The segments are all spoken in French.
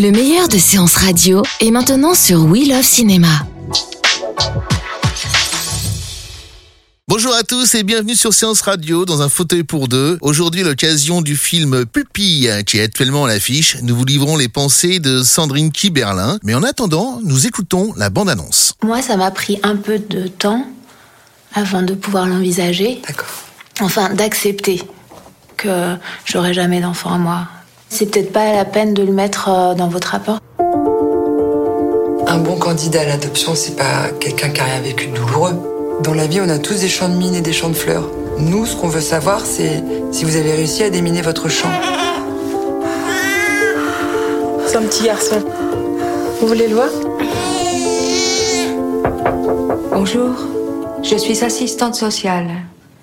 Le meilleur de séances radio est maintenant sur We Love Cinéma. Bonjour à tous et bienvenue sur Séance Radio dans un fauteuil pour deux. Aujourd'hui, l'occasion du film Pupille qui est actuellement à l'affiche. Nous vous livrons les pensées de Sandrine Kiberlin. Mais en attendant, nous écoutons la bande-annonce. Moi, ça m'a pris un peu de temps avant de pouvoir l'envisager. D'accord. Enfin, d'accepter que j'aurai jamais d'enfant à moi. C'est peut-être pas la peine de le mettre euh, dans votre rapport. Un bon candidat à l'adoption, c'est pas quelqu'un qui a rien vécu de douloureux. Dans la vie, on a tous des champs de mines et des champs de fleurs. Nous, ce qu'on veut savoir, c'est si vous avez réussi à déminer votre champ. C'est un petit garçon. Vous voulez le voir? Bonjour, je suis assistante sociale.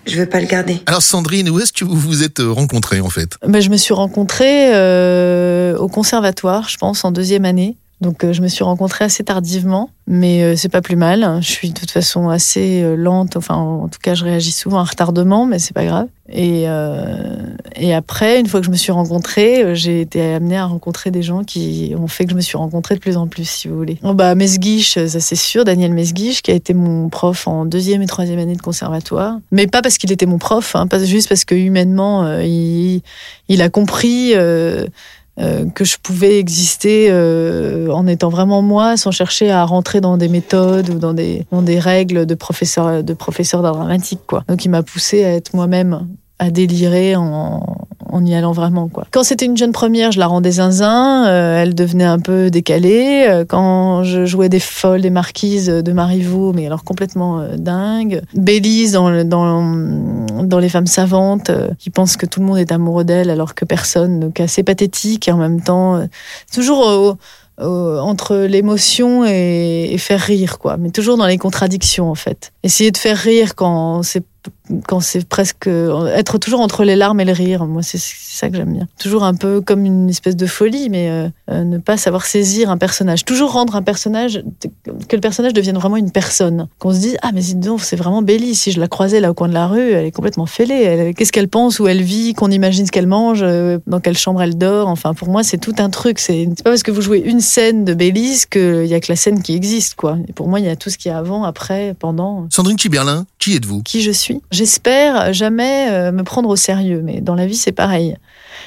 Je veux pas le garder. Alors Sandrine, où est-ce que vous vous êtes rencontrés en fait? Ben, Je me suis rencontrée euh, au conservatoire, je pense, en deuxième année. Donc euh, je me suis rencontrée assez tardivement, mais euh, c'est pas plus mal. Je suis de toute façon assez euh, lente, enfin en tout cas je réagis souvent à retardement, mais c'est pas grave. Et, euh, et après, une fois que je me suis rencontrée, j'ai été amenée à rencontrer des gens qui ont fait que je me suis rencontrée de plus en plus, si vous voulez. Bon, bah Mesguich, ça c'est sûr, Daniel Mesguich, qui a été mon prof en deuxième et troisième année de conservatoire, mais pas parce qu'il était mon prof, hein, pas juste parce que humainement il, il a compris. Euh, que je pouvais exister euh, en étant vraiment moi, sans chercher à rentrer dans des méthodes ou dans des, dans des règles de professeur de professeur d'art dramatique. Quoi. Donc il m'a poussé à être moi-même, à délirer en, en y allant vraiment. Quoi. Quand c'était une jeune première, je la rendais zinzin, euh, elle devenait un peu décalée. Euh, Quand je jouais des folles, des marquises de Marivaux, mais alors complètement euh, dingue. Bélise dans, dans, dans Les femmes savantes, qui pensent que tout le monde est amoureux d'elle alors que personne, donc assez pathétique et en même temps, toujours entre l'émotion et faire rire, quoi. Mais toujours dans les contradictions, en fait. Essayer de faire rire quand c'est quand c'est presque être toujours entre les larmes et le rire. Moi, c'est ça que j'aime bien. Toujours un peu comme une espèce de folie, mais euh, euh, ne pas savoir saisir un personnage. Toujours rendre un personnage que le personnage devienne vraiment une personne. Qu'on se dise ah mais donc c'est vraiment Bélie. Si je la croisais là au coin de la rue, elle est complètement fêlée. Qu'est-ce qu'elle pense, où elle vit, qu'on imagine ce qu'elle mange, euh, dans quelle chambre elle dort. Enfin pour moi c'est tout un truc. C'est pas parce que vous jouez une scène de Bélise qu'il y a que la scène qui existe quoi. Et pour moi il y a tout ce qui est avant, après, pendant Sandrine Kiberlin, qui êtes-vous? Qui je suis? J'espère jamais euh, me prendre au sérieux, mais dans la vie c'est pareil.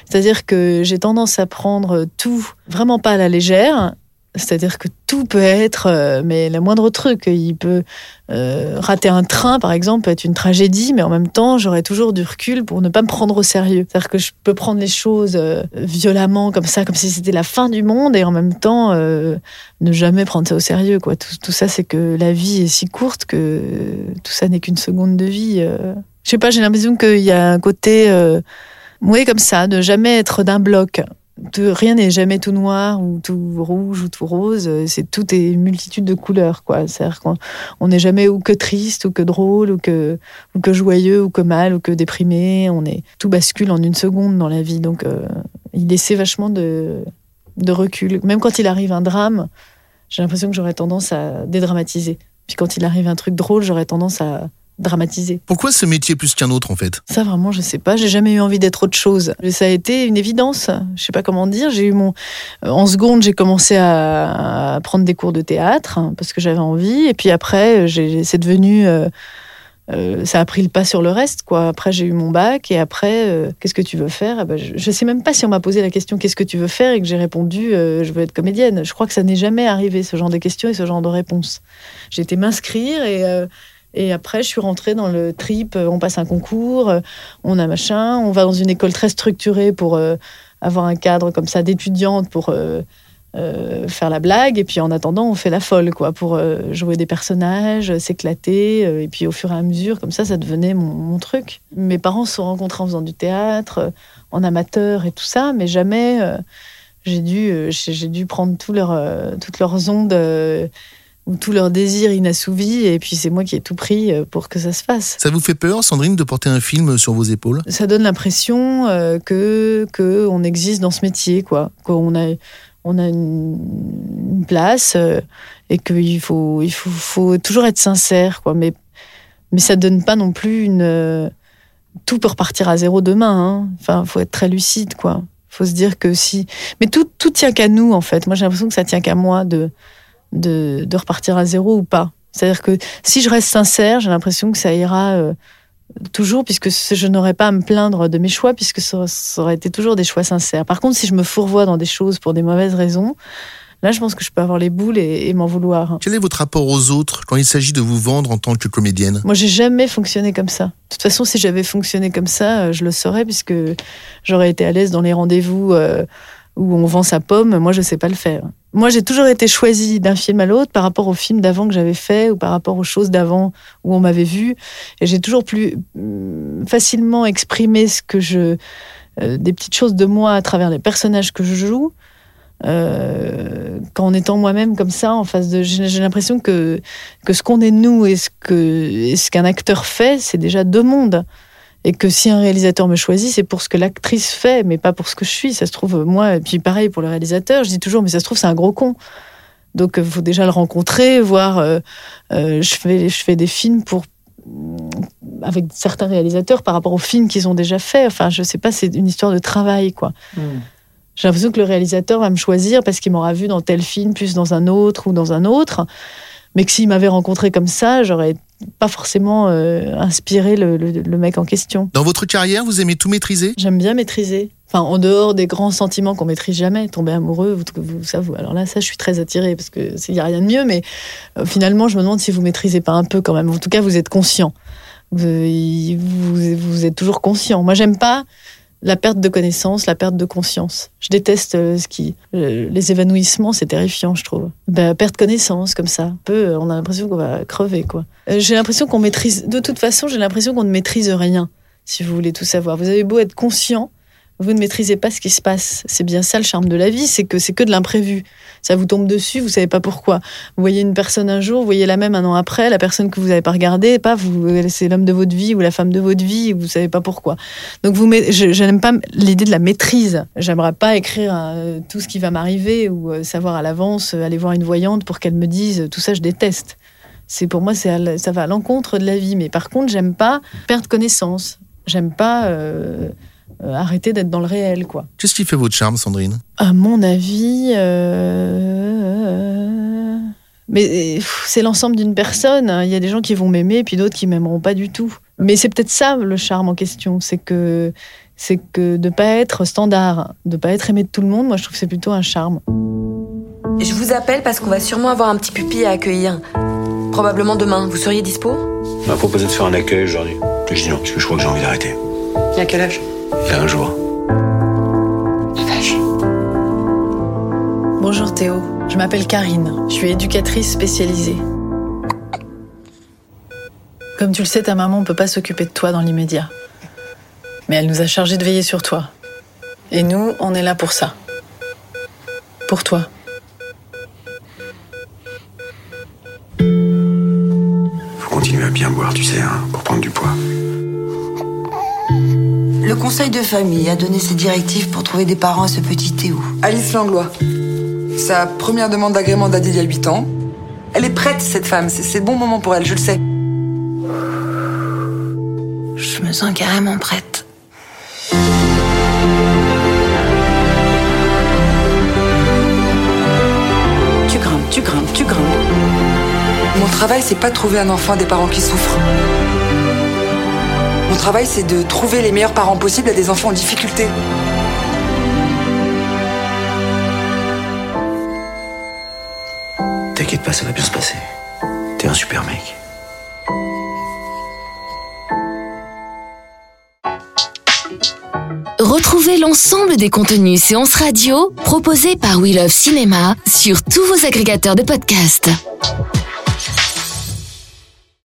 C'est-à-dire que j'ai tendance à prendre tout vraiment pas à la légère. C'est-à-dire que tout peut être, euh, mais le moindre truc, il peut euh, rater un train, par exemple, peut être une tragédie, mais en même temps, j'aurai toujours du recul pour ne pas me prendre au sérieux. C'est-à-dire que je peux prendre les choses euh, violemment, comme ça, comme si c'était la fin du monde, et en même temps, euh, ne jamais prendre ça au sérieux. Quoi. Tout, tout ça, c'est que la vie est si courte que tout ça n'est qu'une seconde de vie. euh. Je sais pas, j'ai l'impression qu'il y a un côté, euh, oui, comme ça, de jamais être d'un bloc. Rien n'est jamais tout noir ou tout rouge ou tout rose. euh, C'est tout est une multitude de couleurs, quoi. C'est-à-dire qu'on on n'est jamais ou que triste ou que drôle ou que ou que joyeux ou que mal ou que déprimé. On est tout bascule en une seconde dans la vie. Donc, euh, il laissait vachement de de recul. Même quand il arrive un drame, j'ai l'impression que j'aurais tendance à dédramatiser. Puis quand il arrive un truc drôle, j'aurais tendance à dramatiser. Pourquoi ce métier plus qu'un autre en fait? Ça vraiment, je sais pas. J'ai jamais eu envie d'être autre chose. Ça a été une évidence. Je sais pas comment dire. J'ai eu mon euh, en seconde, j'ai commencé à, à prendre des cours de théâtre hein, parce que j'avais envie. Et puis après, c'est devenu euh, euh, ça a pris le pas sur le reste, quoi. Après, j'ai eu mon bac et après, euh, qu'est-ce que tu veux faire? Eh ben, je, je sais même pas si on m'a posé la question qu'est-ce que tu veux faire? Et que j'ai répondu euh, je veux être comédienne. Je crois que ça n'est jamais arrivé ce genre de questions et ce genre de réponses. J'ai été m'inscrire et et après, je suis rentrée dans le trip. euh, On passe un concours, euh, on a machin, on va dans une école très structurée pour euh, avoir un cadre comme ça d'étudiante pour faire la blague. Et puis en attendant, on fait la folle, quoi, pour jouer des personnages, s'éclater. et puis au fur et à mesure, comme ça, ça devenait mon, truc. Mes parents se sont rencontrés en faisant du théâtre, en amateur et tout ça, mais jamais j'ai dû, prendre toutes leurs ondes. Euh, ou tous leurs désirs inassouvis, et puis c'est moi qui ai tout pris euh, pour que ça se fasse. Ça vous fait peur, Sandrine, de porter un film sur vos épaules? Ça donne l'impression euh, que, que on existe dans ce métier, quoi. Qu'on a, on a une, une place euh, et qu'il faut, il faut, faut toujours être sincère, quoi. Mais, mais ça donne pas non plus une. euh, tout peut repartir à zéro demain. Hein. Enfin, faut être très lucide, quoi. Faut se dire que si, mais tout tout tient qu'à nous en fait. Moi j'ai l'impression que ça tient qu'à moi de, de de repartir à zéro ou pas. C'est-à-dire que si je reste sincère, j'ai l'impression que ça ira euh, toujours, puisque je n'aurais pas à me plaindre de mes choix, puisque ça, ça, aurait été toujours des choix sincères. Par contre, si je me fourvoie dans des choses pour des mauvaises raisons, là, je pense que je peux avoir les boules et, et m'en vouloir. Quel est votre rapport aux autres quand il s'agit de vous vendre en tant que comédienne? Moi, j'ai jamais fonctionné comme ça. De toute façon, si j'avais fonctionné comme ça, euh, je le saurais, puisque j'aurais été à l'aise dans les rendez-vous. Euh, où on vend sa pomme, moi je sais pas le faire. Moi j'ai toujours été choisie d'un film à l'autre par rapport au film d'avant que j'avais fait ou par rapport aux choses d'avant où on m'avait vu. Et j'ai toujours plus mm, facilement exprimé ce que je euh, des petites choses de moi à travers les personnages que je joue euh, qu'en étant moi-même comme ça en face de j'ai l'impression que que ce qu'on est nous et ce que et ce qu'un acteur fait c'est déjà deux mondes et que si un réalisateur me choisit, c'est pour ce que l'actrice fait, mais pas pour ce que je suis. Ça se trouve, moi, et puis pareil pour le réalisateur, je dis toujours, mais ça se trouve, c'est un gros con. Donc, il faut déjà le rencontrer, voir. Euh, euh, je, fais, je fais des films pour avec certains réalisateurs par rapport aux films qu'ils ont déjà fait. Enfin, je sais pas, c'est une histoire de travail, quoi. Mm. J'ai l'impression que le réalisateur va me choisir parce qu'il m'aura vu dans tel film, plus dans un autre ou dans un autre. Mais que s'il m'avait rencontré comme ça, j'aurais pas forcément euh, inspiré le, le, le, mec en question. Dans votre carrière, vous aimez tout maîtriser? J'aime bien maîtriser. Enfin, en dehors des grands sentiments qu'on maîtrise jamais, tomber amoureux, vous, vous, ça, vous, alors là, ça, je suis très attirée parce que il y a rien de mieux. Mais euh, finalement, je me demande si vous maîtrisez pas un peu quand même. En tout cas, vous êtes conscient. Vous, vous, vous êtes toujours conscient. Moi, j'aime pas la perte de connaissance, la perte de conscience. Je déteste euh, ce qui, euh, les évanouissements, c'est terrifiant, je trouve. Ben, perte connaissance comme ça, peu, euh, on a l'impression qu'on va crever, quoi. J'ai l'impression qu'on maîtrise, de toute façon, j'ai l'impression qu'on ne maîtrise rien, si vous voulez tout savoir. Vous avez beau être conscient, vous ne maîtrisez pas ce qui se passe. C'est bien ça le charme de la vie, c'est que c'est que de l'imprévu. Ça vous tombe dessus, vous savez pas pourquoi. Vous voyez une personne un jour, vous voyez la même un an après, la personne que vous n'avez pas regardée, pas vous, c'est l'homme de votre vie ou la femme de votre vie, vous savez pas pourquoi. Donc vous, je, n'aime pas l'idée de la maîtrise. J'aimerais pas écrire euh, tout ce qui va m'arriver ou euh, savoir à l'avance, euh, aller voir une voyante pour qu'elle me dise tout ça, je déteste. C'est pour moi, c'est ça va à l'encontre de la vie. Mais par contre, j'aime pas perdre connaissance. J'aime pas euh, euh, arrêter d'être dans le réel, quoi. Qu'est-ce qui fait votre charme, Sandrine? À mon avis, euh... mais c'est l'ensemble d'une personne. Il y a des gens qui vont m'aimer, puis d'autres qui m'aimeront pas du tout. Mais c'est peut-être ça le charme en question, c'est que c'est que de pas être standard, de pas être aimé de tout le monde. Moi, je trouve que c'est plutôt un charme. Je vous appelle parce qu'on va sûrement avoir un petit pupille à accueillir. Probablement demain. Vous seriez dispo? On m'a proposé de faire un accueil aujourd'hui. Je dis non, parce que je crois que j'ai envie d'arrêter. Il a quel âge? Il a un jour. La vache. Bonjour Théo, je m'appelle Karine, je suis éducatrice spécialisée. Comme tu le sais, ta maman ne peut pas s'occuper de toi dans l'immédiat. Mais elle nous a chargé de veiller sur toi. Et nous, on est là pour ça. Pour toi. Faut continuer à bien boire, tu sais, hein, pour prendre du poids. Le conseil de famille a donné ses directives pour trouver des parents à ce petit Théo. Alice Langlois. Sa première demande d'agrément date d'il y a 8 ans. Elle est prête, cette femme. C'est le bon moment pour elle, je le sais. Je me sens carrément prête. Tu grimpes, tu grimpes, tu grimpes. Mon travail, c'est pas de trouver un enfant des parents qui souffrent. Mon travail, c'est de trouver les meilleurs parents possibles à des enfants en difficulté. T'inquiète pas, ça va bien se passer. T'es un super mec. Retrouvez l'ensemble des contenus séances radio proposés par We Love Cinéma sur tous vos agrégateurs de podcasts.